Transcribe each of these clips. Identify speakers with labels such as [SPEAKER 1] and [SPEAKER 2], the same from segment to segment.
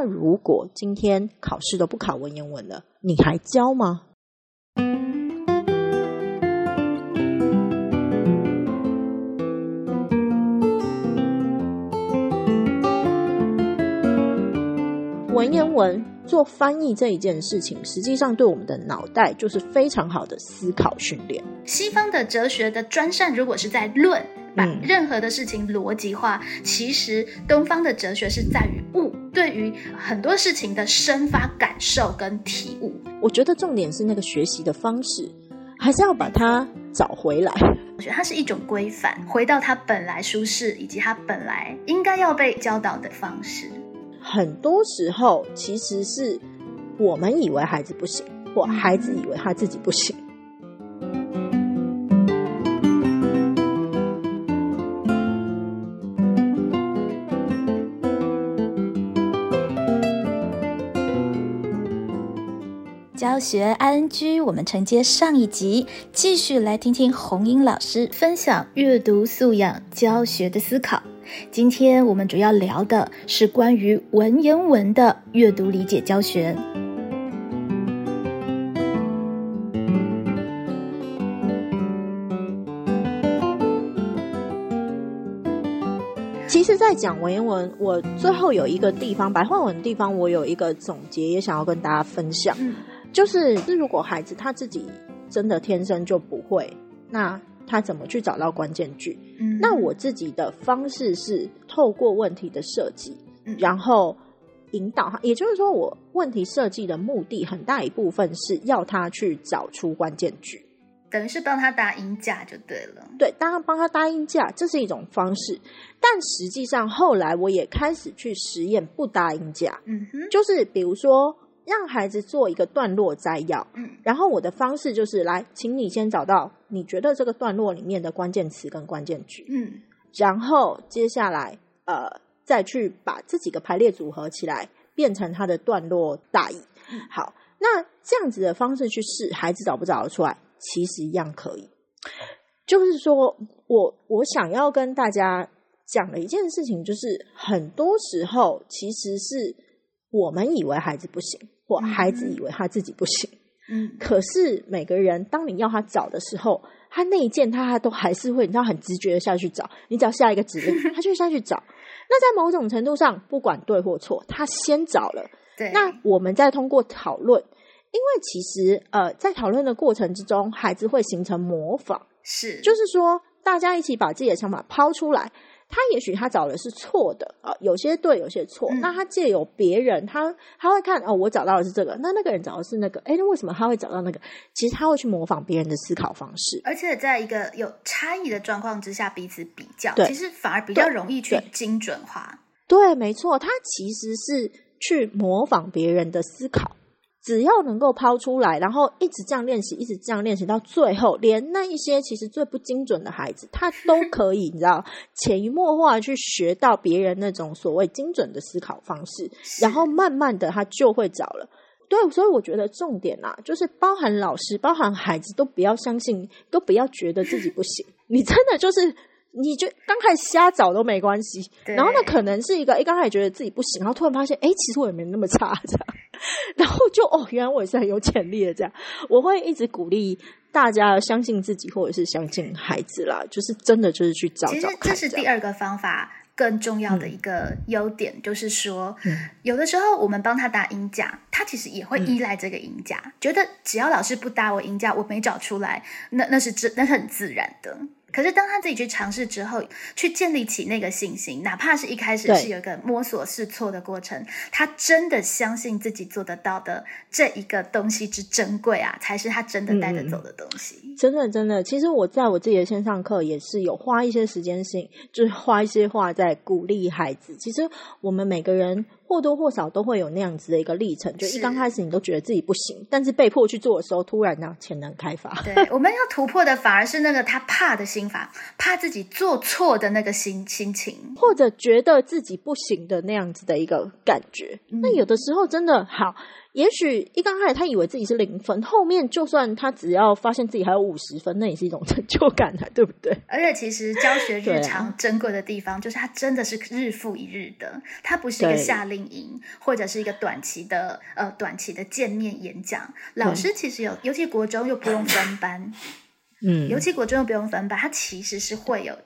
[SPEAKER 1] 那如果今天考试都不考文言文了，你还教吗？文言文做翻译这一件事情，实际上对我们的脑袋就是非常好的思考训练。
[SPEAKER 2] 西方的哲学的专善，如果是在论，把任何的事情逻辑化，其实东方的哲学是在于悟，对于很多事情的生发感受跟体悟。
[SPEAKER 1] 我觉得重点是那个学习的方式，还是要把它找回来。
[SPEAKER 2] 我觉得它是一种规范，回到它本来舒适以及它本来应该要被教导的方式。
[SPEAKER 1] 很多时候，其实是我们以为孩子不行，或孩子以为他自己不行。
[SPEAKER 2] 教学 ING，我们承接上一集，继续来听听红英老师分享阅读素养教学的思考。今天我们主要聊的是关于文言文的阅读理解教学。
[SPEAKER 1] 其实，在讲文言文，我最后有一个地方，白话文的地方，我有一个总结，也想要跟大家分享，就是，如果孩子他自己真的天生就不会，那。他怎么去找到关键句？嗯，那我自己的方式是透过问题的设计，然后引导他。也就是说，我问题设计的目的很大一部分是要他去找出关键句，
[SPEAKER 2] 等于是帮他搭音架就对了。
[SPEAKER 1] 对，当然帮他搭音架，这是一种方式。但实际上后来我也开始去实验不搭音架，嗯哼，就是比如说。让孩子做一个段落摘要，嗯，然后我的方式就是来，请你先找到你觉得这个段落里面的关键词跟关键句，嗯，然后接下来呃再去把这几个排列组合起来，变成它的段落大意。好，那这样子的方式去试，孩子找不找得出来？其实一样可以。就是说我我想要跟大家讲的一件事情，就是很多时候其实是我们以为孩子不行。或孩子以为他自己不行，嗯，可是每个人当你要他找的时候，他那一件他他都还是会，你知道很直觉的下去找。你只要下一个指令，他就下去找。那在某种程度上，不管对或错，他先找了。
[SPEAKER 2] 对，
[SPEAKER 1] 那我们再通过讨论，因为其实呃，在讨论的过程之中，孩子会形成模仿，
[SPEAKER 2] 是，
[SPEAKER 1] 就是说大家一起把自己的想法抛出来。他也许他找的是错的啊，有些对，有些错。那他借由别人，他他会看哦，我找到的是这个，那那个人找的是那个，哎，那为什么他会找到那个？其实他会去模仿别人的思考方式，
[SPEAKER 2] 而且在一个有差异的状况之下，彼此比较，其实反而比较容易去精准化。
[SPEAKER 1] 对，没错，他其实是去模仿别人的思考。只要能够抛出来，然后一直这样练习，一直这样练习，到最后，连那一些其实最不精准的孩子，他都可以，你知道，潜移默化去学到别人那种所谓精准的思考方式，然后慢慢的他就会找了。对，所以我觉得重点啊，就是包含老师，包含孩子，都不要相信，都不要觉得自己不行。你真的就是。你就刚开始瞎找都没关系，然后呢，可能是一个哎，刚开始觉得自己不行，然后突然发现哎，其实我也没那么差，这样，然后就哦，原来我也是很有潜力的，这样，我会一直鼓励大家相信自己，或者是相信孩子啦，就是真的就是去找找看。
[SPEAKER 2] 这是第二个方法，更重要的一个优点就是说，有的时候我们帮他打音架，他其实也会依赖这个音架，觉得只要老师不打我音架，我没找出来，那那是自那是很自然的。可是，当他自己去尝试之后，去建立起那个信心，哪怕是一开始是有一个摸索试错的过程，他真的相信自己做得到的这一个东西之珍贵啊，才是他真的带着走的东西。
[SPEAKER 1] 真的，真的，其实我在我自己的线上课也是有花一些时间性，就是花一些话在鼓励孩子。其实我们每个人。或多或少都会有那样子的一个历程，就一刚开始你都觉得自己不行，但是被迫去做的时候，突然呢潜能开发。
[SPEAKER 2] 对，我们要突破的反而是那个他怕的心法，怕自己做错的那个心心情，
[SPEAKER 1] 或者觉得自己不行的那样子的一个感觉。那有的时候真的好。也许一刚开始他以为自己是零分，后面就算他只要发现自己还有五十分，那也是一种成就感啊，对不对？
[SPEAKER 2] 而且其实教学日常珍贵的地方，就是它真的是日复一日的，它不是一个夏令营或者是一个短期的呃短期的见面演讲。老师其实有，尤其国中又不用分班，嗯，尤其国中又不用分班，他其实是会有。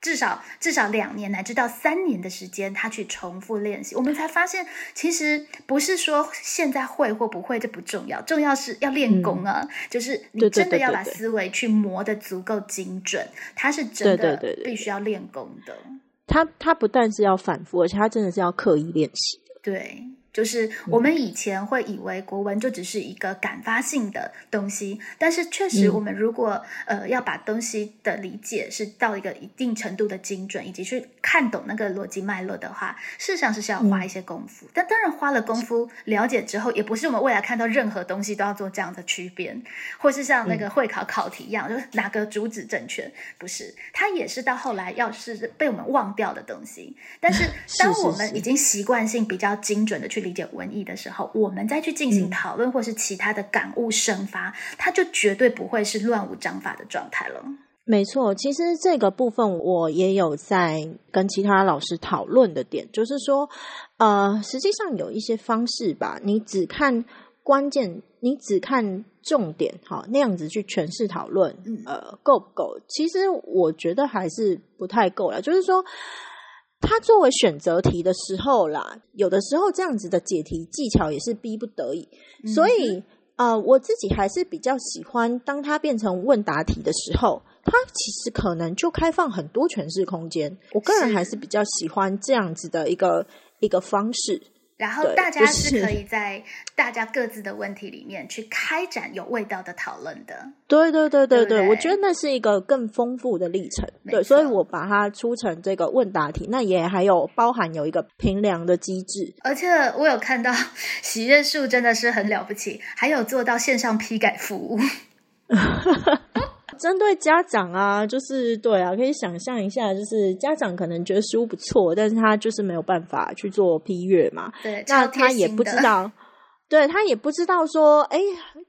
[SPEAKER 2] 至少至少两年乃至到三年的时间，他去重复练习，我们才发现，其实不是说现在会或不会这不重要，重要是要练功啊！就是你真的要把思维去磨得足够精准，他是真的必须要练功的。
[SPEAKER 1] 他他不但是要反复，而且他真的是要刻意练习的。
[SPEAKER 2] 对。就是我们以前会以为国文就只是一个感发性的东西，但是确实，我们如果呃要把东西的理解是到一个一定程度的精准，以及去看懂那个逻辑脉络的话，事实上是需要花一些功夫。但当然，花了功夫了解之后，也不是我们未来看到任何东西都要做这样的区别，或是像那个会考考题一样，就是哪个主旨正确，不是？它也是到后来要是被我们忘掉的东西。但是，当我们已经习惯性比较精准的去。理解文艺的时候，我们再去进行讨论，或是其他的感悟生发，它就绝对不会是乱无章法的状态了。
[SPEAKER 1] 没错，其实这个部分我也有在跟其他老师讨论的点，就是说，呃，实际上有一些方式吧，你只看关键，你只看重点，哈，那样子去诠释讨论，呃，够不够？其实我觉得还是不太够了，就是说。它作为选择题的时候啦，有的时候这样子的解题技巧也是逼不得已，所以呃，我自己还是比较喜欢，当它变成问答题的时候，它其实可能就开放很多诠释空间。我个人还是比较喜欢这样子的一个一个方式。
[SPEAKER 2] 然后大家是可以在大家各自的问题里面去开展有味道的讨论的。
[SPEAKER 1] 对对对对对，我觉得那是一个更丰富的历程。对，所以我把它出成这个问答题，那也还有包含有一个评量的机制。
[SPEAKER 2] 而且我有看到 喜悦树真的是很了不起，还有做到线上批改服务。
[SPEAKER 1] 针对家长啊，就是对啊，可以想象一下，就是家长可能觉得书不错，但是他就是没有办法去做批阅嘛。
[SPEAKER 2] 对，
[SPEAKER 1] 那他也不知道，对他也不知道说，哎，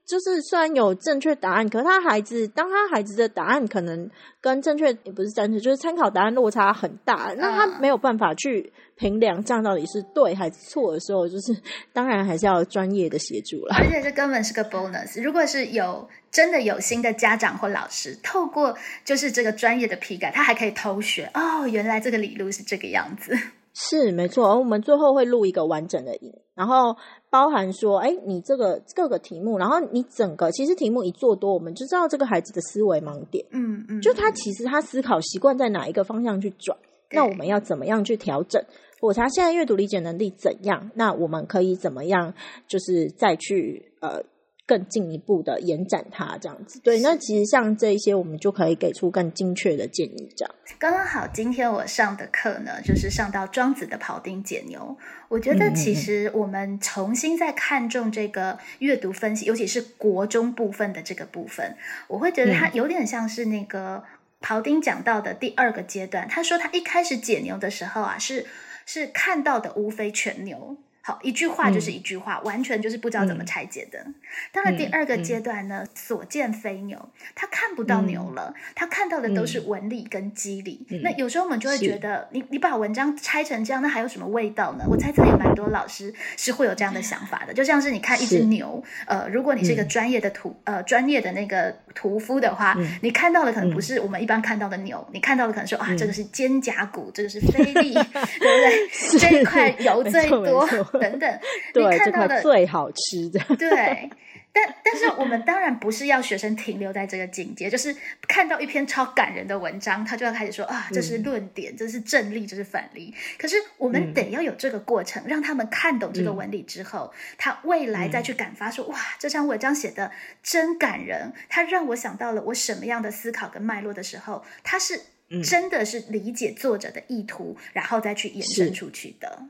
[SPEAKER 1] 就是虽然有正确答案，可是他孩子当他孩子的答案可能跟正确也不是正确，就是参考答案落差很大，那他没有办法去评量这样到底是对还是错的时候，就是当然还是要专业的协助了。
[SPEAKER 2] 而且这根本是个 bonus，如果是有。真的有心的家长或老师，透过就是这个专业的批改，他还可以偷学哦。原来这个理路是这个样子，
[SPEAKER 1] 是没错。我们最后会录一个完整的影，然后包含说，哎，你这个各个题目，然后你整个其实题目一做多，我们就知道这个孩子的思维盲点。嗯嗯，就他其实他思考习惯在哪一个方向去转，那我们要怎么样去调整？或者他现在阅读理解能力怎样？那我们可以怎么样？就是再去呃。更进一步的延展它，这样子对。那其实像这一些，我们就可以给出更精确的建议。这样
[SPEAKER 2] 刚刚好，今天我上的课呢，就是上到庄子的庖丁解牛。我觉得其实我们重新再看重这个阅读分析，尤其是国中部分的这个部分，我会觉得它有点像是那个庖丁讲到的第二个阶段。他说他一开始解牛的时候啊，是是看到的无非全牛。好，一句话就是一句话，完全就是不知道怎么拆解的。到了第二个阶段呢，所见非牛，他看不到牛了，他看到的都是纹理跟肌理。那有时候我们就会觉得，你你把文章拆成这样，那还有什么味道呢？我猜测有蛮多老师是会有这样的想法的。就像是你看一只牛，呃，如果你是一个专业的屠呃专业的那个屠夫的话，你看到的可能不是我们一般看到的牛，你看到的可能说啊，这个是肩胛骨，这个是菲力，对不对？这一块油最多。等等，你看到的
[SPEAKER 1] 最好吃的，
[SPEAKER 2] 对，但但是我们当然不是要学生停留在这个境界，就是看到一篇超感人的文章，他就要开始说啊，这是论点，这是正例，这是反例。可是我们得要有这个过程，让他们看懂这个文理之后，他未来再去感发说，哇，这篇文章写的真感人，他让我想到了我什么样的思考跟脉络的时候，他是真的是理解作者的意图，然后再去延伸出去的。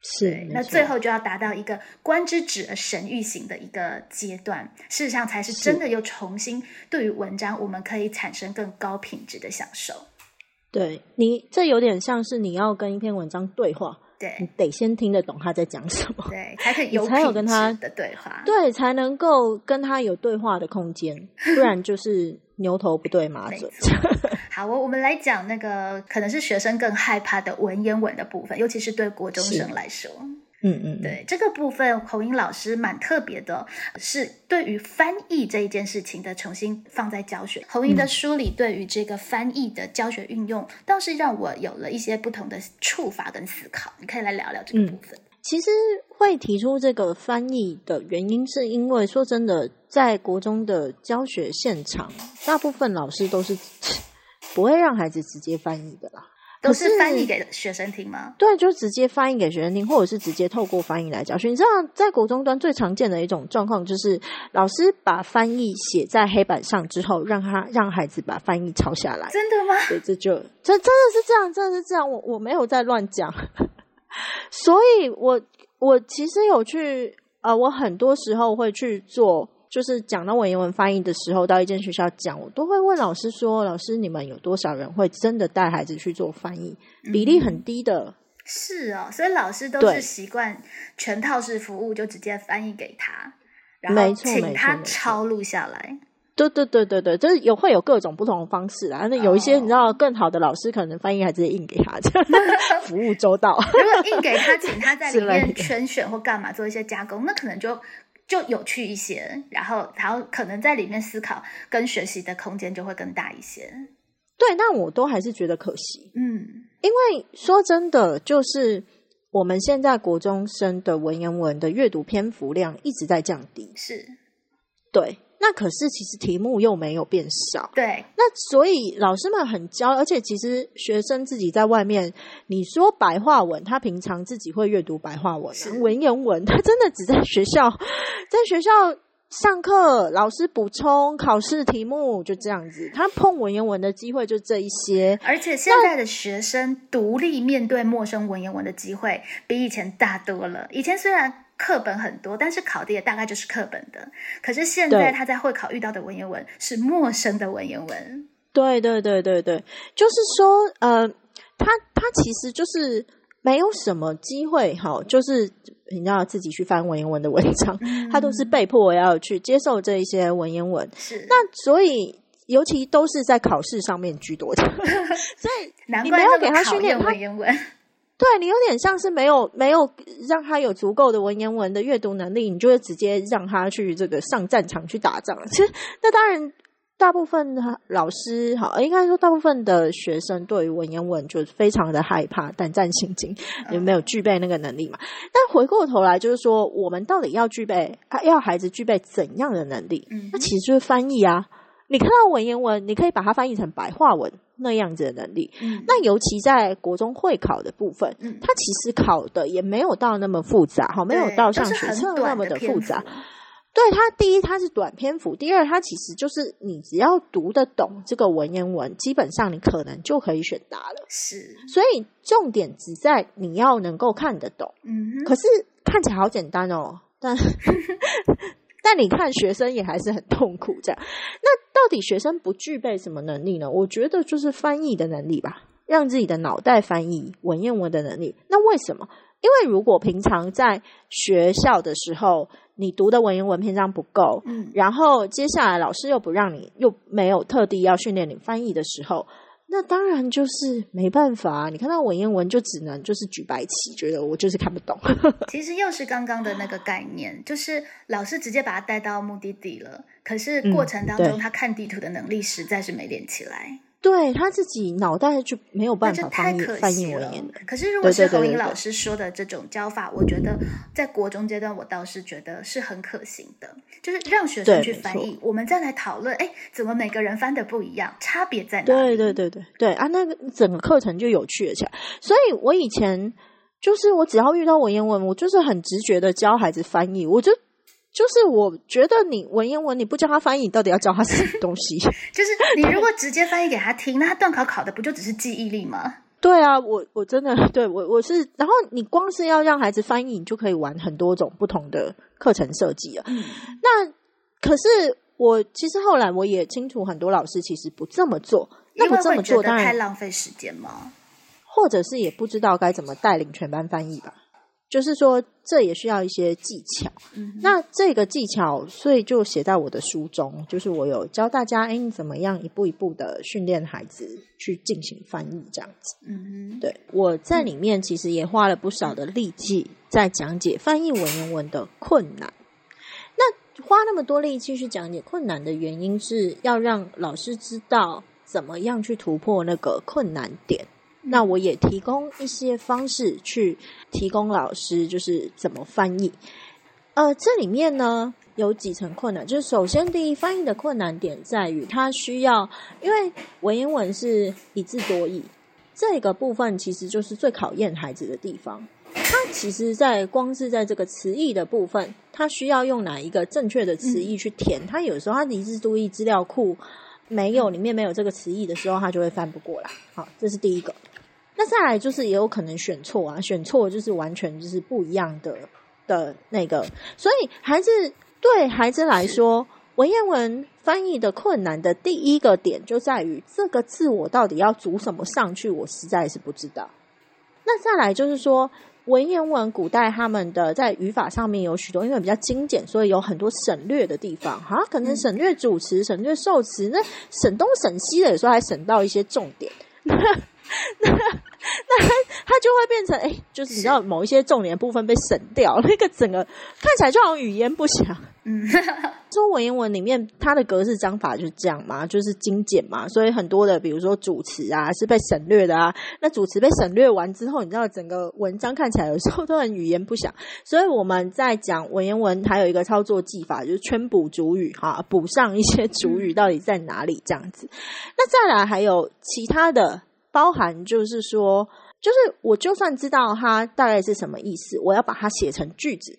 [SPEAKER 1] 是，
[SPEAKER 2] 那最后就要达到一个观之止而神欲行的一个阶段，事实上才是真的又重新对于文章，我们可以产生更高品质的享受。
[SPEAKER 1] 对你，这有点像是你要跟一篇文章对话，
[SPEAKER 2] 对，
[SPEAKER 1] 你得先听得懂他在讲什么，
[SPEAKER 2] 对，才可以有
[SPEAKER 1] 才有跟他
[SPEAKER 2] 的对话，
[SPEAKER 1] 对，才能够跟他有对话的空间，不然就是牛头不对马嘴。
[SPEAKER 2] 好，我我们来讲那个可能是学生更害怕的文言文的部分，尤其是对国中生来说。
[SPEAKER 1] 嗯嗯，
[SPEAKER 2] 对这个部分，口音老师蛮特别的，是对于翻译这一件事情的重新放在教学。口音的书里对于这个翻译的教学运用，倒是让我有了一些不同的触发跟思考。你可以来聊聊这个部分。
[SPEAKER 1] 其实会提出这个翻译的原因，是因为说真的，在国中的教学现场，大部分老师都是不会让孩子直接翻译的啦。
[SPEAKER 2] 都是翻译给学生听吗？
[SPEAKER 1] 对，就直接翻译给学生听，或者是直接透过翻译来教学。你知道，在国中端最常见的一种状况，就是老师把翻译写在黑板上之后，让他让孩子把翻译抄下来。
[SPEAKER 2] 真的吗？
[SPEAKER 1] 对，这就这真的是这样，真的是这样。我我没有在乱讲，所以我我其实有去呃，我很多时候会去做。就是讲到文言文翻译的时候，到一间学校讲，我都会问老师说：“老师，你们有多少人会真的带孩子去做翻译？比例很低的。”
[SPEAKER 2] 是哦，所以老师都是习惯全套式服务，就直接翻译给他，然后请他抄录下来。
[SPEAKER 1] 对对对对对，就是有会有各种不同的方式啊。那有一些你知道更好的老师，可能翻译还直接印给他，这 样服务周到。
[SPEAKER 2] 如果印给他，请他在里面 圈选或干嘛做一些加工，那可能就。就有趣一些，然后，然后可能在里面思考跟学习的空间就会更大一些。
[SPEAKER 1] 对，那我都还是觉得可惜。
[SPEAKER 2] 嗯，
[SPEAKER 1] 因为说真的，就是我们现在国中生的文言文的阅读篇幅量一直在降低。
[SPEAKER 2] 是，
[SPEAKER 1] 对。那可是，其实题目又没有变少。
[SPEAKER 2] 对，
[SPEAKER 1] 那所以老师们很焦，而且其实学生自己在外面，你说白话文，他平常自己会阅读白话文，文言文，他真的只在学校，在学校上课，老师补充考试题目，就这样子，他碰文言文的机会就这一些。
[SPEAKER 2] 而且现在的学生独立面对陌生文言文的机会比以前大多了。以前虽然。课本很多，但是考的也大概就是课本的。可是现在他在会考遇到的文言文是陌生的文言文。
[SPEAKER 1] 对对对对对，就是说，呃，他他其实就是没有什么机会哈，就是你要自己去翻文言文的文章，他都是被迫要去接受这一些文言文。
[SPEAKER 2] 是
[SPEAKER 1] 那所以，尤其都是在考试上面居多的，所以
[SPEAKER 2] 你没
[SPEAKER 1] 有给他训
[SPEAKER 2] 练文言文。
[SPEAKER 1] 对你有点像是没有没有让他有足够的文言文的阅读能力，你就会直接让他去这个上战场去打仗。其实那当然，大部分的老师好，应该说大部分的学生对于文言文就非常的害怕，胆战心惊，也没有具备那个能力嘛。但回过头来就是说，我们到底要具备，要孩子具备怎样的能力？那其实就是翻译啊。你看到文言文，你可以把它翻译成白话文那样子的能力。那尤其在国中会考的部分，它其实考的也没有到那么复杂，哈，没有到像学测那么的复杂。对它，第一它是短篇幅，第二它其实就是你只要读得懂这个文言文，基本上你可能就可以选答了。
[SPEAKER 2] 是，
[SPEAKER 1] 所以重点只在你要能够看得懂。
[SPEAKER 2] 嗯，
[SPEAKER 1] 可是看起来好简单哦，但。但你看，学生也还是很痛苦。这样，那到底学生不具备什么能力呢？我觉得就是翻译的能力吧，让自己的脑袋翻译文言文的能力。那为什么？因为如果平常在学校的时候，你读的文言文篇章不够，嗯，然后接下来老师又不让你，又没有特地要训练你翻译的时候。那当然就是没办法，你看到文言文就只能就是举白旗，觉得我就是看不懂。
[SPEAKER 2] 其实又是刚刚的那个概念，就是老师直接把他带到目的地了，可是过程当中他看地图的能力实在是没练起来。
[SPEAKER 1] 对他自己脑袋就没有办法翻译翻译文言。
[SPEAKER 2] 可是如果是侯英老师说的这种教法，我觉得在国中阶段，我倒是觉得是很可行的，就是让学生去翻译，我们再来讨论，哎，怎么每个人翻的不一样，差别在哪？
[SPEAKER 1] 对对对对对啊，那个整个课程就有趣了起来。所以我以前就是我只要遇到文言文，我就是很直觉的教孩子翻译，我就。就是我觉得你文言文你不教他翻译，你到底要教他什么东西？
[SPEAKER 2] 就是你如果直接翻译给他听，那他段考考的不就只是记忆力吗？
[SPEAKER 1] 对啊，我我真的对我我是，然后你光是要让孩子翻译，你就可以玩很多种不同的课程设计了。那可是我其实后来我也清楚，很多老师其实不这么做。那不这么做，当然
[SPEAKER 2] 太浪费时间吗？
[SPEAKER 1] 或者是也不知道该怎么带领全班翻译吧。就是说，这也需要一些技巧。那这个技巧，所以就写在我的书中，就是我有教大家，哎，怎么样一步一步的训练孩子去进行翻译，这样子。嗯哼，对，我在里面其实也花了不少的力气，在讲解翻译文言文的困难。那花那么多力气去讲解困难的原因，是要让老师知道怎么样去突破那个困难点。那我也提供一些方式去提供老师，就是怎么翻译。呃，这里面呢有几层困难，就是首先第一，翻译的困难点在于它需要，因为文言文是一字多义，这个部分其实就是最考验孩子的地方。它其实，在光是在这个词义的部分，它需要用哪一个正确的词义去填？它有时候它一字多义资料库没有，里面没有这个词义的时候，它就会翻不过来。好，这是第一个。那再来就是也有可能选错啊，选错就是完全就是不一样的的那个，所以孩子对孩子来说，文言文翻译的困难的第一个点就在于这个字我到底要组什么上去，我实在是不知道。那再来就是说，文言文古代他们的在语法上面有许多，因为比较精简，所以有很多省略的地方，哈，可能省略主词、省略受词，那省东省西的，有时候还省到一些重点。那 那 它它就会变成哎，就是你知道某一些重点部分被省掉，那个整个看起来就好像语言不详。嗯，说文言文里面它的格式章法就是这样嘛，就是精简嘛，所以很多的比如说主词啊是被省略的啊。那主词被省略完之后，你知道整个文章看起来有时候都很语言不详。所以我们在讲文言文还有一个操作技法，就是圈补主语哈，补上一些主语到底在哪里这样子。那再来还有其他的。包含就是说，就是我就算知道它大概是什么意思，我要把它写成句子，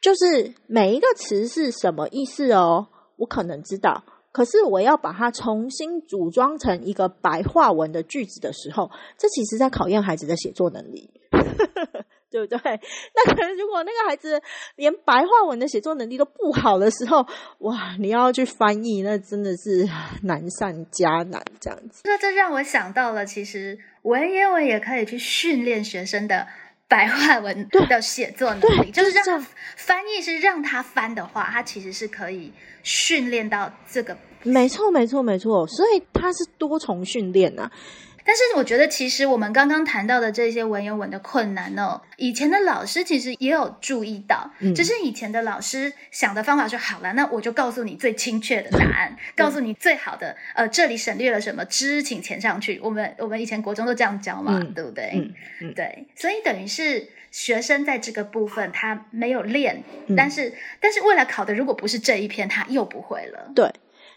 [SPEAKER 1] 就是每一个词是什么意思哦，我可能知道，可是我要把它重新组装成一个白话文的句子的时候，这其实在考验孩子的写作能力。对不对？那可能如果那个孩子连白话文的写作能力都不好的时候，哇，你要去翻译，那真的是 难上加难这样子。
[SPEAKER 2] 那这让我想到了，其实文言文也可以去训练学生的白话文的写作能力，就是让翻译是让他翻的话，他其实是可以训练到这个。
[SPEAKER 1] 没错，没错，没错。所以它是多重训练啊。
[SPEAKER 2] 但是我觉得，其实我们刚刚谈到的这些文言文的困难呢，以前的老师其实也有注意到，只是以前的老师想的方法是好了，那我就告诉你最精确的答案，告诉你最好的，呃，这里省略了什么，知请填上去。我们我们以前国中都这样教嘛，对不对？对，所以等于是学生在这个部分他没有练，但是但是未来考的如果不是这一篇，他又不会了。
[SPEAKER 1] 对，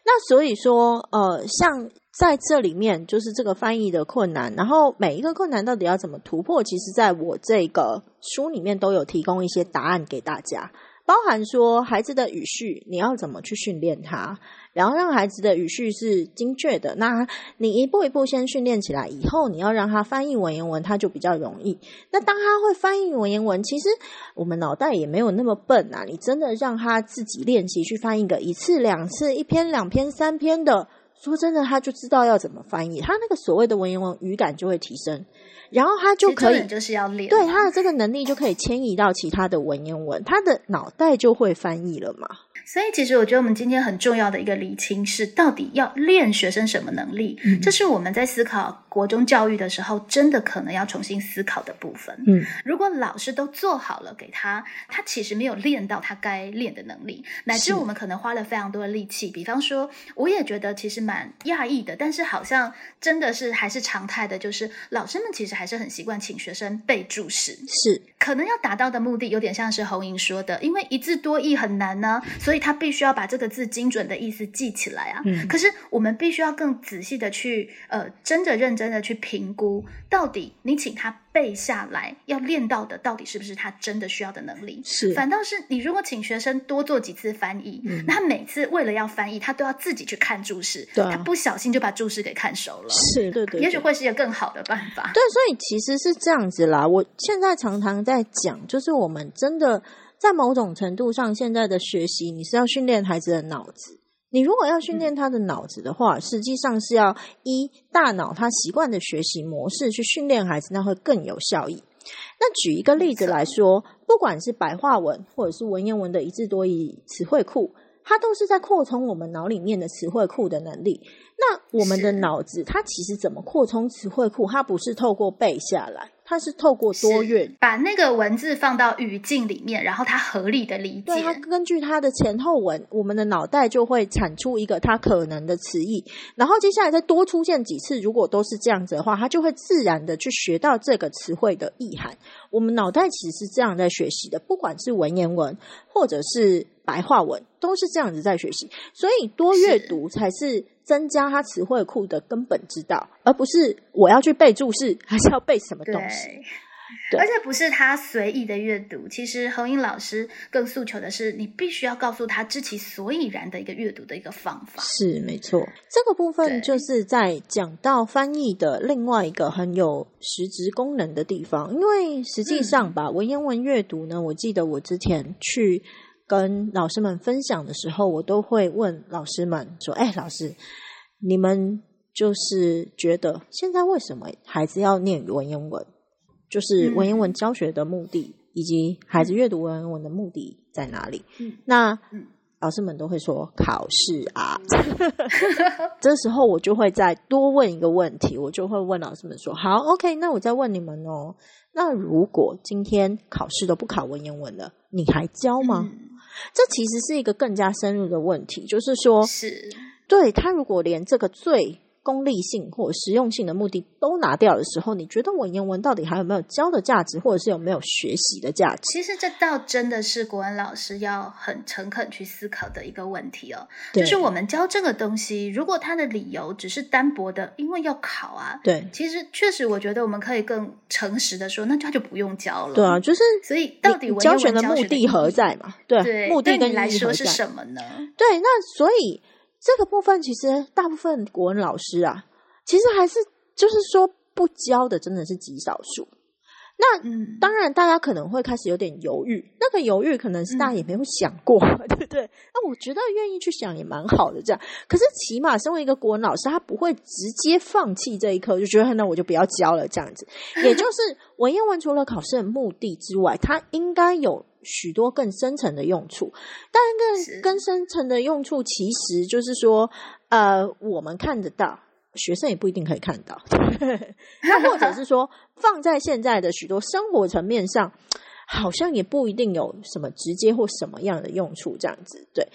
[SPEAKER 1] 那所以说，呃，像。在这里面，就是这个翻译的困难，然后每一个困难到底要怎么突破，其实在我这个书里面都有提供一些答案给大家，包含说孩子的语序你要怎么去训练他，然后让孩子的语序是精确的。那你一步一步先训练起来，以后你要让他翻译文言文，他就比较容易。那当他会翻译文言文，其实我们脑袋也没有那么笨啊，你真的让他自己练习去翻译个一次、两次、一篇、两篇、三篇的。说真的，他就知道要怎么翻译，他那个所谓的文言文语感就会提升，然后他就可以
[SPEAKER 2] 就是要练，
[SPEAKER 1] 对他的这个能力就可以迁移到其他的文言文，他的脑袋就会翻译了嘛。
[SPEAKER 2] 所以，其实我觉得我们今天很重要的一个厘清是，到底要练学生什么能力？嗯这是我们在思考国中教育的时候，真的可能要重新思考的部分。嗯，如果老师都做好了给他，他其实没有练到他该练的能力，乃至我们可能花了非常多的力气。比方说，我也觉得其实蛮讶异的，但是好像真的是还是常态的，就是老师们其实还是很习惯请学生背注释。
[SPEAKER 1] 是，
[SPEAKER 2] 可能要达到的目的有点像是侯莹说的，因为一字多义很难呢，所以。所以他必须要把这个字精准的意思记起来啊。嗯。可是我们必须要更仔细的去，呃，真的认真的去评估，到底你请他背下来要练到的，到底是不是他真的需要的能力？
[SPEAKER 1] 是。
[SPEAKER 2] 反倒是你如果请学生多做几次翻译，那他每次为了要翻译，他都要自己去看注释，他不小心就把注释给看熟了。
[SPEAKER 1] 是，对对。
[SPEAKER 2] 也许会是一个更好的办法。
[SPEAKER 1] 对，所以其实是这样子啦。我现在常常在讲，就是我们真的。在某种程度上，现在的学习你是要训练孩子的脑子，你如果要训练他的脑子的话，实际上是要依大脑他习惯的学习模式去训练孩子，那会更有效益。那举一个例子来说，不管是白话文或者是文言文的一字多义词汇库，它都是在扩充我们脑里面的词汇库的能力。那我们的脑子，它其实怎么扩充词汇库？它不是透过背下来。它是透过多阅，
[SPEAKER 2] 把那个文字放到语境里面，然后它合理的理解。
[SPEAKER 1] 它根据它的前后文，我们的脑袋就会产出一个它可能的词义，然后接下来再多出现几次，如果都是这样子的话，它就会自然的去学到这个词汇的意涵。我们脑袋其实是这样在学习的，不管是文言文或者是白话文，都是这样子在学习。所以多阅读才是。增加他词汇库的根本之道，而不是我要去背注释，还是要背什么东西？
[SPEAKER 2] 对，而且不是他随意的阅读。其实何英老师更诉求的是，你必须要告诉他知其所以然的一个阅读的一个方法。
[SPEAKER 1] 是没错，这个部分就是在讲到翻译的另外一个很有实质功能的地方。因为实际上吧，文言文阅读呢，我记得我之前去。跟老师们分享的时候，我都会问老师们说：“哎，老师，你们就是觉得现在为什么孩子要念文言文？就是文言文教学的目的，以及孩子阅读文言文的目的在哪里？”那老师们都会说：“考试啊。”这时候我就会再多问一个问题，我就会问老师们说：“好，OK，那我再问你们哦，那如果今天考试都不考文言文了，你还教吗？”这其实是一个更加深入的问题，就是说，
[SPEAKER 2] 是。
[SPEAKER 1] 对他如果连这个最功利性或实用性的目的都拿掉的时候，你觉得文言文到底还有没有教的价值，或者是有没有学习的价值？
[SPEAKER 2] 其实这倒真的是国文老师要很诚恳去思考的一个问题哦。就是我们教这个东西，如果他的理由只是单薄的，因为要考啊，
[SPEAKER 1] 对，
[SPEAKER 2] 其实确实我觉得我们可以更诚实的说，那他就不用教了。
[SPEAKER 1] 对啊，就是
[SPEAKER 2] 所以到底
[SPEAKER 1] 教学
[SPEAKER 2] 的
[SPEAKER 1] 目的何在嘛？对，目的跟
[SPEAKER 2] 你来说是什么呢？
[SPEAKER 1] 对，那所以。这个部分其实大部分国文老师啊，其实还是就是说不教的真的是极少数。那当然，大家可能会开始有点犹豫。那个犹豫可能是大家也没有想过，对不对？那我觉得愿意去想也蛮好的。这样，可是起码身为一个国文老师，他不会直接放弃这一科，就觉得那我就不要教了。这样子，也就是文言文除了考试的目的之外，它应该有。许多更深层的用处，但更更深层的用处，其实就是说，呃，我们看得到，学生也不一定可以看到。那或者是说，放在现在的许多生活层面上，好像也不一定有什么直接或什么样的用处。这样子，对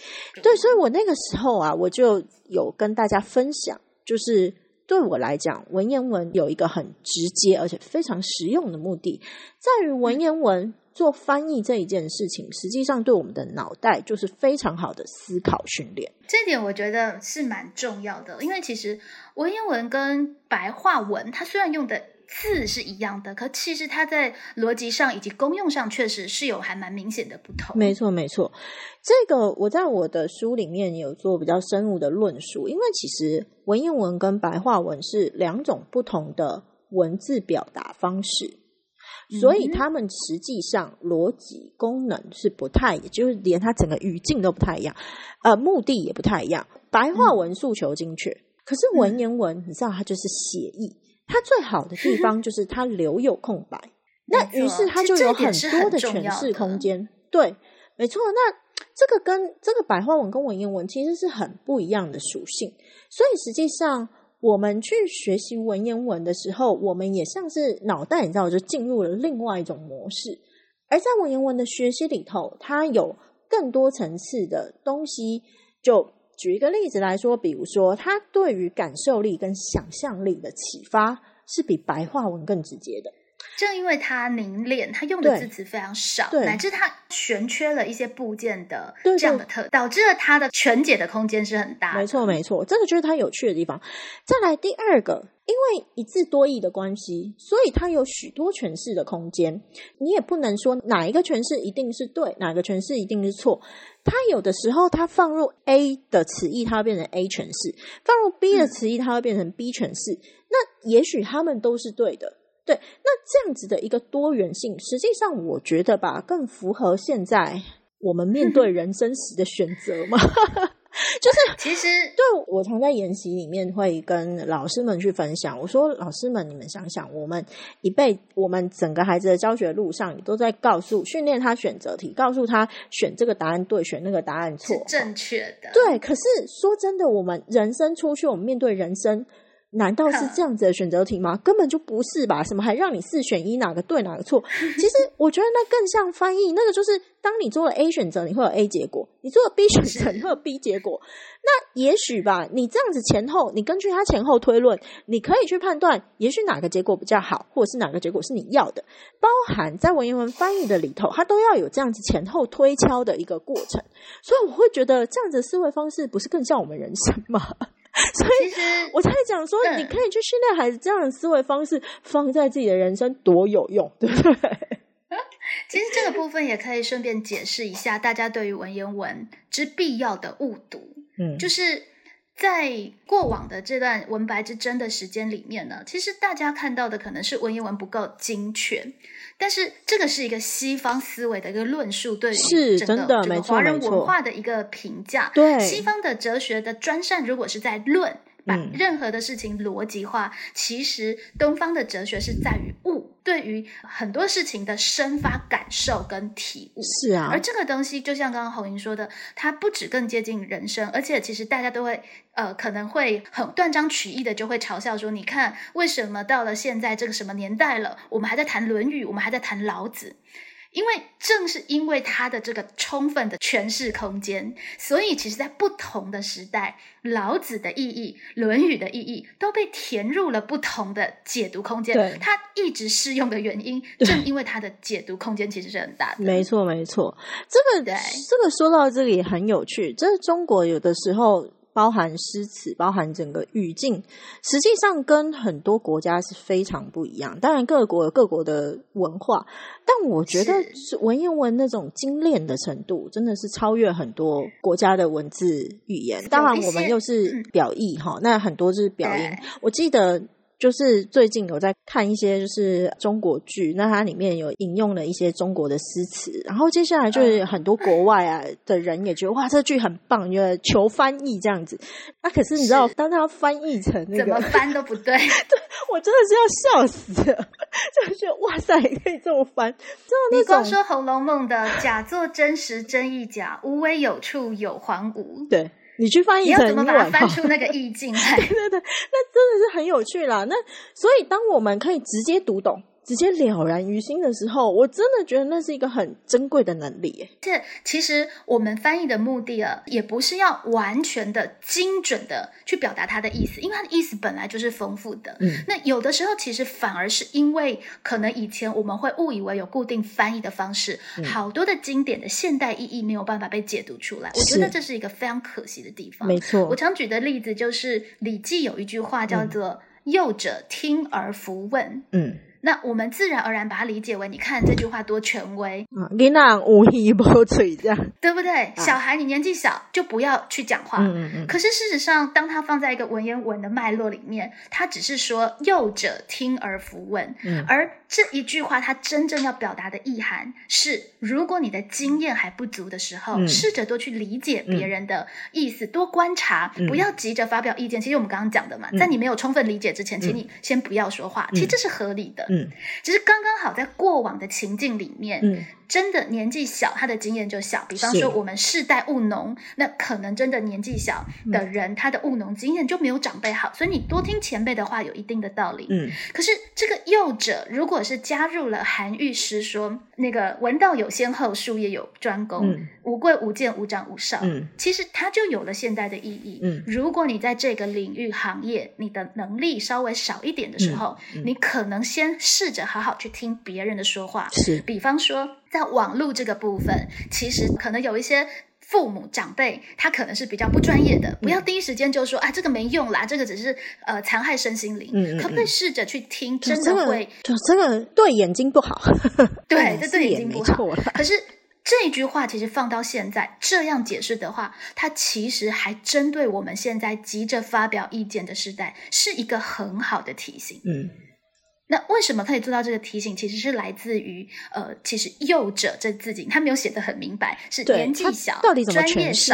[SPEAKER 1] 对，所以我那个时候啊，我就有跟大家分享，就是对我来讲，文言文有一个很直接而且非常实用的目的，在于文言文。做翻译这一件事情，实际上对我们的脑袋就是非常好的思考训练。
[SPEAKER 2] 这点我觉得是蛮重要的，因为其实文言文跟白话文，它虽然用的字是一样的，可其实它在逻辑上以及功用上，确实是有还蛮明显的不同。
[SPEAKER 1] 没错，没错。这个我在我的书里面有做比较深入的论述，因为其实文言文跟白话文是两种不同的文字表达方式。所以他们实际上逻辑功能是不太，也就是连它整个语境都不太一样，呃，目的也不太一样。白话文诉求精确，可是文言文你知道它就是写意，它最好的地方 就是它留有空白，那于是它就有很多的诠释空间。对，没错。那这个跟这个白话文跟文言文其实是很不一样的属性，所以实际上。我们去学习文言文的时候，我们也像是脑袋，你知道，就进入了另外一种模式。而在文言文的学习里头，它有更多层次的东西。就举一个例子来说，比如说，它对于感受力跟想象力的启发，是比白话文更直接的。
[SPEAKER 2] 正因为它凝练，它用的字词非常少，乃至它悬缺了一些部件的这样的特，导致了它的全解的空间是很大。
[SPEAKER 1] 没错，没错，这个就是它有趣的地方。再来第二个，因为一字多义的关系，所以它有许多诠释的空间。你也不能说哪一个诠释一定是对，哪个诠释一定是错。它有的时候，它放入 A 的词义，它会变成 A 诠释；放入 B 的词义，它会变成 B 诠释。那也许他们都是对的。对，那这样子的一个多元性，实际上我觉得吧，更符合现在我们面对人生时的选择嘛。就是
[SPEAKER 2] 其实
[SPEAKER 1] 对我常在研习里面会跟老师们去分享，我说老师们，你们想想，我们一辈，我们整个孩子的教学路上，也都在告诉训练他选择题，告诉他选这个答案对，选那个答案错，
[SPEAKER 2] 正确的。
[SPEAKER 1] 对，可是说真的，我们人生出去，我们面对人生。难道是这样子的选择题吗？根本就不是吧！什么还让你四选一，哪个对哪个错？其实我觉得那更像翻译，那个就是当你做了 A 选择，你会有 A 结果；你做了 B 选择，你会有 B 结果。那也许吧，你这样子前后，你根据它前后推论，你可以去判断，也许哪个结果比较好，或者是哪个结果是你要的。包含在文言文翻译的里头，它都要有这样子前后推敲的一个过程。所以我会觉得这样子思维方式不是更像我们人生吗？所以，我在讲说，你可以去训练孩子这样的思维方式，放在自己的人生多有用，对不对？
[SPEAKER 2] 其实这个部分也可以顺便解释一下，大家对于文言文之必要的误读，嗯，就是。在过往的这段文白之争的时间里面呢，其实大家看到的可能是文言文不够精确，但是这个是一个西方思维的一个论述，对于整个这个华人文化的一个评价。
[SPEAKER 1] 对
[SPEAKER 2] 西方的哲学的专善，如果是在论。把任何的事情逻辑化，其实东方的哲学是在于悟，对于很多事情的生发感受跟体悟。
[SPEAKER 1] 是啊，
[SPEAKER 2] 而这个东西就像刚刚红英说的，它不止更接近人生，而且其实大家都会呃可能会很断章取义的就会嘲笑说，你看为什么到了现在这个什么年代了，我们还在谈《论语》，我们还在谈老子。因为正是因为它的这个充分的诠释空间，所以其实，在不同的时代，老子的意义、论语的意义都被填入了不同的解读空间。它一直适用的原因，正因为它的解读空间其实是很大的。
[SPEAKER 1] 没错，没错，这个这个说到这里很有趣。这是中国有的时候。包含诗词，包含整个语境，实际上跟很多国家是非常不一样。当然，各国有各国的文化，但我觉得是文言文那种精炼的程度，真的是超越很多国家的文字语言。当然，我们又是表意哈，那很多是表音。我记得。就是最近有在看一些就是中国剧，那它里面有引用了一些中国的诗词，然后接下来就是很多国外啊的人也觉得哇，这剧很棒，觉得求翻译这样子。那可是你知道，当他翻译成那个
[SPEAKER 2] 怎么翻都不对，对
[SPEAKER 1] 我真的是要笑死了，就觉得哇塞，可以这么翻。
[SPEAKER 2] 你光说《红楼梦》的假作真实真亦假，无为有处有还无。
[SPEAKER 1] 对。你去翻译成，
[SPEAKER 2] 你要怎么把它翻出那个意境 来？
[SPEAKER 1] 对对对，那真的是很有趣啦。那所以，当我们可以直接读懂。直接了然于心的时候，我真的觉得那是一个很珍贵的能力。
[SPEAKER 2] 这其实我们翻译的目的啊，也不是要完全的精准的去表达它的意思，因为它的意思本来就是丰富的。嗯，那有的时候其实反而是因为可能以前我们会误以为有固定翻译的方式，好多的经典的现代意义没有办法被解读出来。我觉得这是一个非常可惜的地方。
[SPEAKER 1] 没错，
[SPEAKER 2] 我常举的例子就是《礼记》有一句话叫做“幼者听而弗问”。嗯。那我们自然而然把它理解为，你看这句话多权威
[SPEAKER 1] 啊！你那无一不嘴这样，
[SPEAKER 2] 对不对？小孩你年纪小就不要去讲话。嗯嗯嗯。可是事实上，当他放在一个文言文的脉络里面，他只是说幼者听而弗问。嗯。而这一句话，它真正要表达的意涵是：如果你的经验还不足的时候，试着多去理解别人的意思，多观察，不要急着发表意见。其实我们刚刚讲的嘛，在你没有充分理解之前，请你先不要说话。其实这是合理的。嗯，只是刚刚好在过往的情境里面，嗯，真的年纪小，他的经验就小。比方说，我们世代务农，那可能真的年纪小的人，他的务农经验就没有长辈好，所以你多听前辈的话有一定的道理。嗯，可是这个幼者，如果是加入了韩愈诗说那个“闻道有先后，术业有专攻，无贵无贱，无长无少”，嗯，其实它就有了现代的意义。嗯，如果你在这个领域行业，你的能力稍微少一点的时候，你可能先。试着好好去听别人的说话，
[SPEAKER 1] 是。
[SPEAKER 2] 比方说，在网络这个部分，其实可能有一些父母长辈，他可能是比较不专业的，不要第一时间就说啊，这个没用啦，这个只是呃残害身心灵。嗯可不可以试着去听？真的会，
[SPEAKER 1] 就这个对眼睛不好。
[SPEAKER 2] 对，这对眼睛不好。可是这句话其实放到现在这样解释的话，它其实还针对我们现在急着发表意见的时代，是一个很好的提醒。嗯。那为什么可以做到这个提醒？其实是来自于呃，其实幼者这字景他没有写的很明白，是年纪小，
[SPEAKER 1] 到底怎么
[SPEAKER 2] 诠释？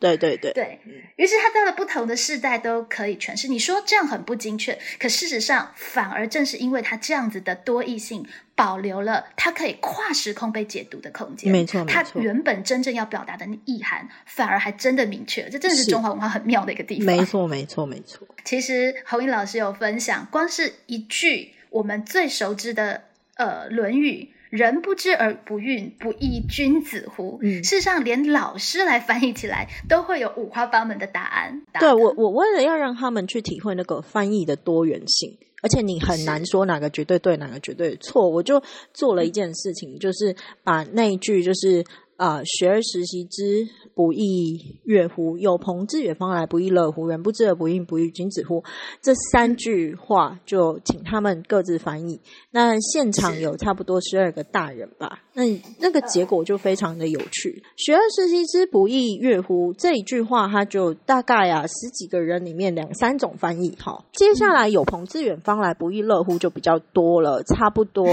[SPEAKER 1] 对对对，
[SPEAKER 2] 对 于是他到了不同的世代都可以诠释。你说这样很不精确，可事实上反而正是因为他这样子的多义性，保留了他可以跨时空被解读的空间。
[SPEAKER 1] 没错，
[SPEAKER 2] 他原本真正要表达的意涵，反而还真的明确。这真的是中华文化很妙的一个地方。
[SPEAKER 1] 没错，没错，没错。
[SPEAKER 2] 其实侯英老师有分享，光是一句。我们最熟知的呃，《论语》“人不知而不愠，不亦君子乎？”嗯，事实上，连老师来翻译起来都会有五花八门的答案。
[SPEAKER 1] 对我，我为了要让他们去体会那个翻译的多元性，而且你很难说哪个绝对对，哪个绝对错，我就做了一件事情，就是把那一句就是啊，“学而时习之。”不亦乐乎？有朋自远方来，不亦乐乎？人不知而不愠，不亦君子乎？这三句话就请他们各自翻译。那现场有差不多十二个大人吧？那那个结果就非常的有趣。学而时习之，不亦乐乎？这一句话，它就大概啊十几个人里面两三种翻译。哈，接下来有朋自远方来，不亦乐乎？就比较多了，差不多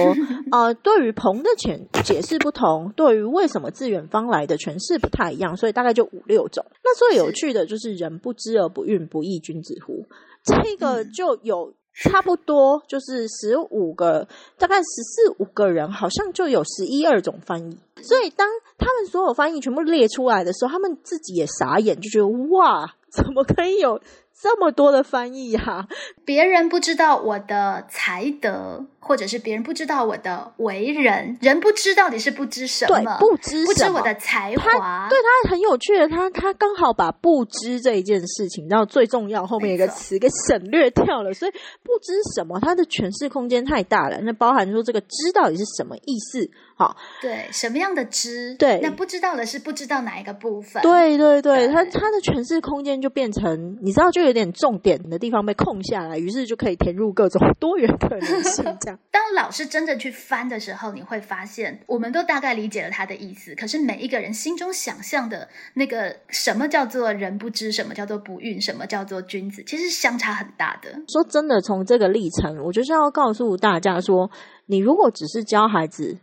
[SPEAKER 1] 啊。对于朋的解解释不同，对于为什么自远方来的诠释不太一样，所以。大概就五六种。那最有趣的就是“人不知而不愠，不亦君子乎”。这个就有差不多就是十五个，大概十四五个人，好像就有十一二种翻译。所以当他们所有翻译全部列出来的时候，他们自己也傻眼，就觉得哇，怎么可以有这么多的翻译呀？
[SPEAKER 2] 别人不知道我的才德。或者是别人不知道我的为人，人不知到底是不知什么，对
[SPEAKER 1] 不知
[SPEAKER 2] 不知我的才华，
[SPEAKER 1] 对他很有趣的，他他刚好把不知这一件事情，然后最重要后面一个词给省略掉了，所以不知什么，他的诠释空间太大了。那包含说这个知到底是什么意思？好，
[SPEAKER 2] 对，什么样的知？
[SPEAKER 1] 对，
[SPEAKER 2] 那不知道的是不知道哪一个部分？
[SPEAKER 1] 对对对，他他的诠释空间就变成，你知道，就有点重点的地方被空下来，于是就可以填入各种多元可能性，这样。
[SPEAKER 2] 当老师真正去翻的时候，你会发现，我们都大概理解了他的意思。可是每一个人心中想象的那个什么叫做人不知，什么叫做不孕，什么叫做君子，其实相差很大的。
[SPEAKER 1] 说真的，从这个历程，我就是要告诉大家说，你如果只是教孩子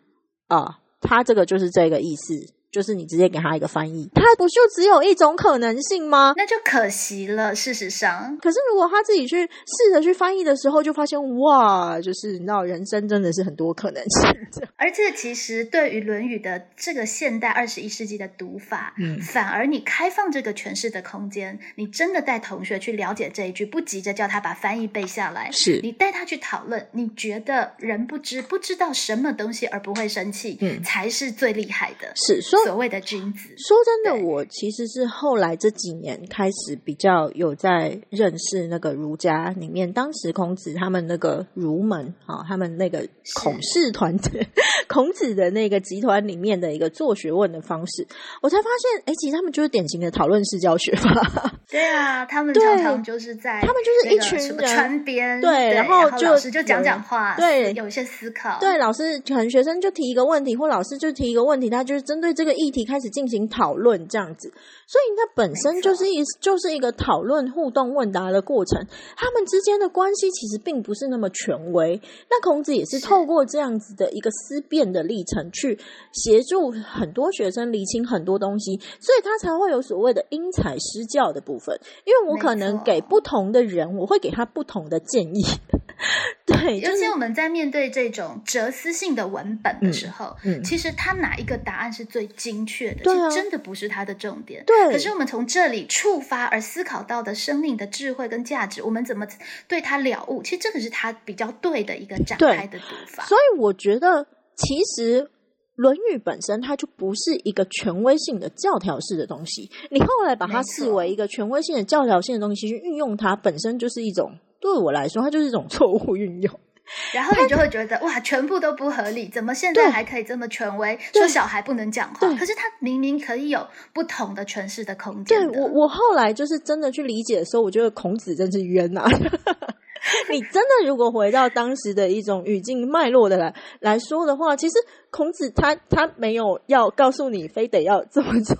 [SPEAKER 1] 啊，他这个就是这个意思。就是你直接给他一个翻译，他不就只有一种可能性吗？
[SPEAKER 2] 那就可惜了。事实上，
[SPEAKER 1] 可是如果他自己去试着去翻译的时候，就发现哇，就是你知道，人生真的是很多可能性。
[SPEAKER 2] 而且，其实对于《论语》的这个现代二十一世纪的读法，嗯，反而你开放这个诠释的空间，你真的带同学去了解这一句，不急着叫他把翻译背下来，
[SPEAKER 1] 是
[SPEAKER 2] 你带他去讨论。你觉得人不知不知道什么东西而不会生气，嗯，才是最厉害的。
[SPEAKER 1] 是说。
[SPEAKER 2] 所谓的君子，
[SPEAKER 1] 说真的，我其实是后来这几年开始比较有在认识那个儒家里面，当时孔子他们那个儒门啊，他们那个孔氏团队，孔子的那个集团里面的一个做学问的方式，我才发现，哎，其实他们就是典型的讨论式教学法。
[SPEAKER 2] 对啊，他们常常就是在
[SPEAKER 1] 他们就是一群人
[SPEAKER 2] 川边，
[SPEAKER 1] 对，
[SPEAKER 2] 然
[SPEAKER 1] 后
[SPEAKER 2] 就老师就讲讲话，
[SPEAKER 1] 对，
[SPEAKER 2] 有一些思考，
[SPEAKER 1] 对，老师可能学生就提一个问题，或老师就提一个问题，他就是针对这个议题。开始进行讨论，这样子，所以那本身就是一就是一个讨论、互动、问答的过程。他们之间的关系其实并不是那么权威。那孔子也是透过这样子的一个思辨的历程，去协助很多学生理清很多东西，所以他才会有所谓的因材施教的部分。因为我可能给不同的人，我会给他不同的建议。对，
[SPEAKER 2] 尤其我们在面对这种哲思性的文本的时候，嗯，其实他哪一个答案是最精确的，其实真的不是他的重点。
[SPEAKER 1] 对，
[SPEAKER 2] 可是我们从这里触发而思考到的生命的智慧跟价值，我们怎么对它了悟？其实这个是他比较对的一个展开的读法。
[SPEAKER 1] 所以我觉得，其实《论语》本身它就不是一个权威性的教条式的东西。你后来把它视为一个权威性的教条性的东西去运用它，本身就是一种。对我来说，它就是一种错误运用，
[SPEAKER 2] 然后你就会觉得哇，全部都不合理，怎么现在还可以这么权威，说小孩不能讲话？可是他明明可以有不同的诠释的空间。
[SPEAKER 1] 对我，我后来就是真的去理解的时候，我觉得孔子真是冤呐。你真的如果回到当时的一种语境脉络的来来说的话，其实孔子他他没有要告诉你非得要这么做，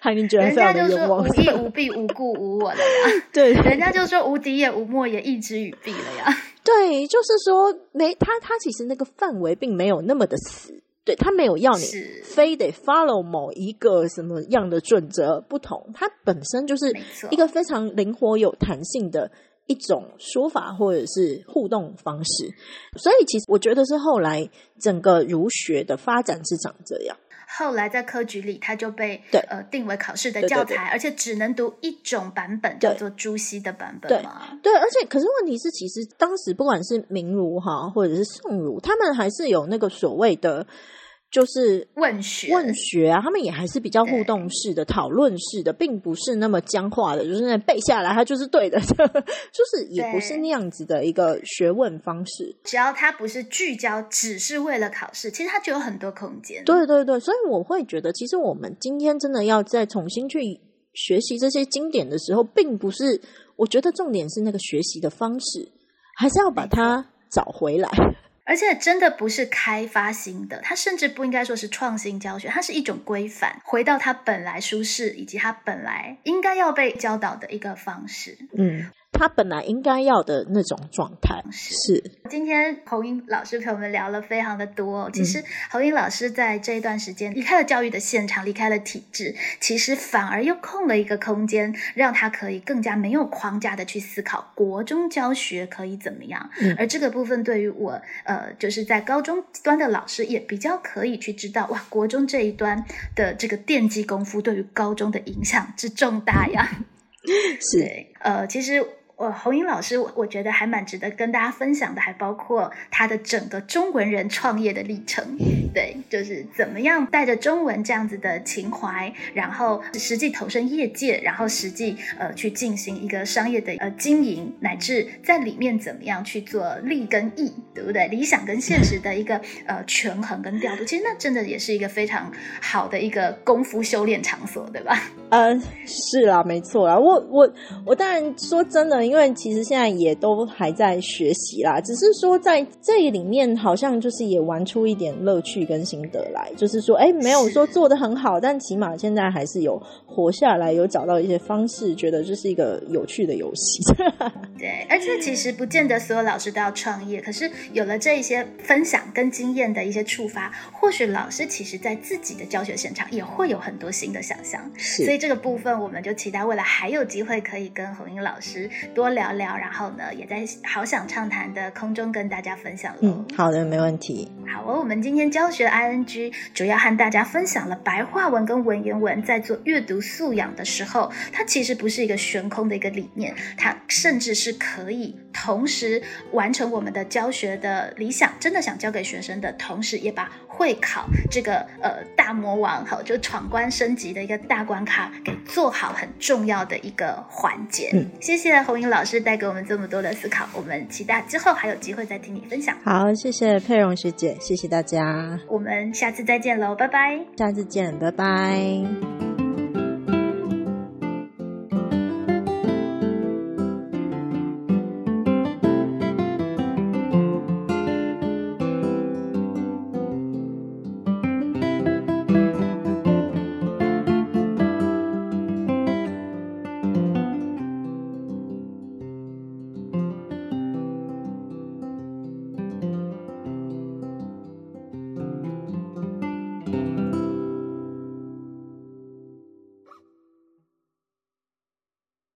[SPEAKER 1] 还你觉得非常的冤枉。
[SPEAKER 2] 无义 无弊无故无我了呀，
[SPEAKER 1] 对，
[SPEAKER 2] 人家就说无敌也无莫也，一之与弊了呀。
[SPEAKER 1] 对，就是说没他他其实那个范围并没有那么的死，对他没有要你非得 follow 某一个什么样的准则不同，它本身就是一个非常灵活有弹性的。一种说法或者是互动方式，所以其实我觉得是后来整个儒学的发展是长这样。
[SPEAKER 2] 后来在科举里，他就被呃定为考试的教材，而且只能读一种版本，叫做朱熹的版本嘛。
[SPEAKER 1] 对，而且可是问题是，其实当时不管是明儒哈，或者是宋儒，他们还是有那个所谓的。就是
[SPEAKER 2] 问学
[SPEAKER 1] 问学啊，他们也还是比较互动式的、讨论式的，并不是那么僵化的，就是那背下来它就是对的，就是也不是那样子的一个学问方式。
[SPEAKER 2] 只要它不是聚焦，只是为了考试，其实它就有很多空间。
[SPEAKER 1] 对对对，所以我会觉得，其实我们今天真的要再重新去学习这些经典的时候，并不是我觉得重点是那个学习的方式，还是要把它找回来。
[SPEAKER 2] 而且真的不是开发新的，它甚至不应该说是创新教学，它是一种规范，回到它本来舒适以及它本来应该要被教导的一个方式。
[SPEAKER 1] 嗯。他本来应该要的那种状态是。
[SPEAKER 2] 今天侯英老师陪我们聊了非常的多。其实侯英老师在这一段时间离开了教育的现场，离开了体制，其实反而又空了一个空间，让他可以更加没有框架的去思考国中教学可以怎么样。而这个部分对于我，呃，就是在高中端的老师也比较可以去知道，哇，国中这一端的这个奠基功夫对于高中的影响之重大呀。
[SPEAKER 1] 是，
[SPEAKER 2] 呃，其实。我红英老师，我我觉得还蛮值得跟大家分享的，还包括他的整个中文人创业的历程。对，就是怎么样带着中文这样子的情怀，然后实际投身业界，然后实际呃去进行一个商业的呃经营，乃至在里面怎么样去做利跟义，对不对？理想跟现实的一个呃权衡跟调度，其实那真的也是一个非常好的一个功夫修炼场所，对吧？
[SPEAKER 1] 呃，是啦，没错啦。我我我当然说真的。因为其实现在也都还在学习啦，只是说在这里面好像就是也玩出一点乐趣跟心得来，就是说，哎，没有说做的很好，但起码现在还是有活下来，有找到一些方式，觉得这是一个有趣的游戏。
[SPEAKER 2] 对，而且其实不见得所有老师都要创业，可是有了这一些分享跟经验的一些触发，或许老师其实在自己的教学现场也会有很多新的想象。所以这个部分我们就期待未来还有机会可以跟红英老师。多多聊聊，然后呢，也在好想畅谈的空中跟大家分享。
[SPEAKER 1] 嗯，好的，没问题。
[SPEAKER 2] 好哦，我们今天教学 ing 主要和大家分享了白话文跟文言文在做阅读素养的时候，它其实不是一个悬空的一个理念，它甚至是可以同时完成我们的教学的理想，真的想教给学生的同时，也把会考这个呃大魔王好就闯关升级的一个大关卡给做好很重要的一个环节。嗯，谢谢红英。老师带给我们这么多的思考，我们期待之后还有机会再听你分享。
[SPEAKER 1] 好，谢谢佩蓉学姐，谢谢大家，
[SPEAKER 2] 我们下次再见喽，拜拜，
[SPEAKER 1] 下次见，拜拜。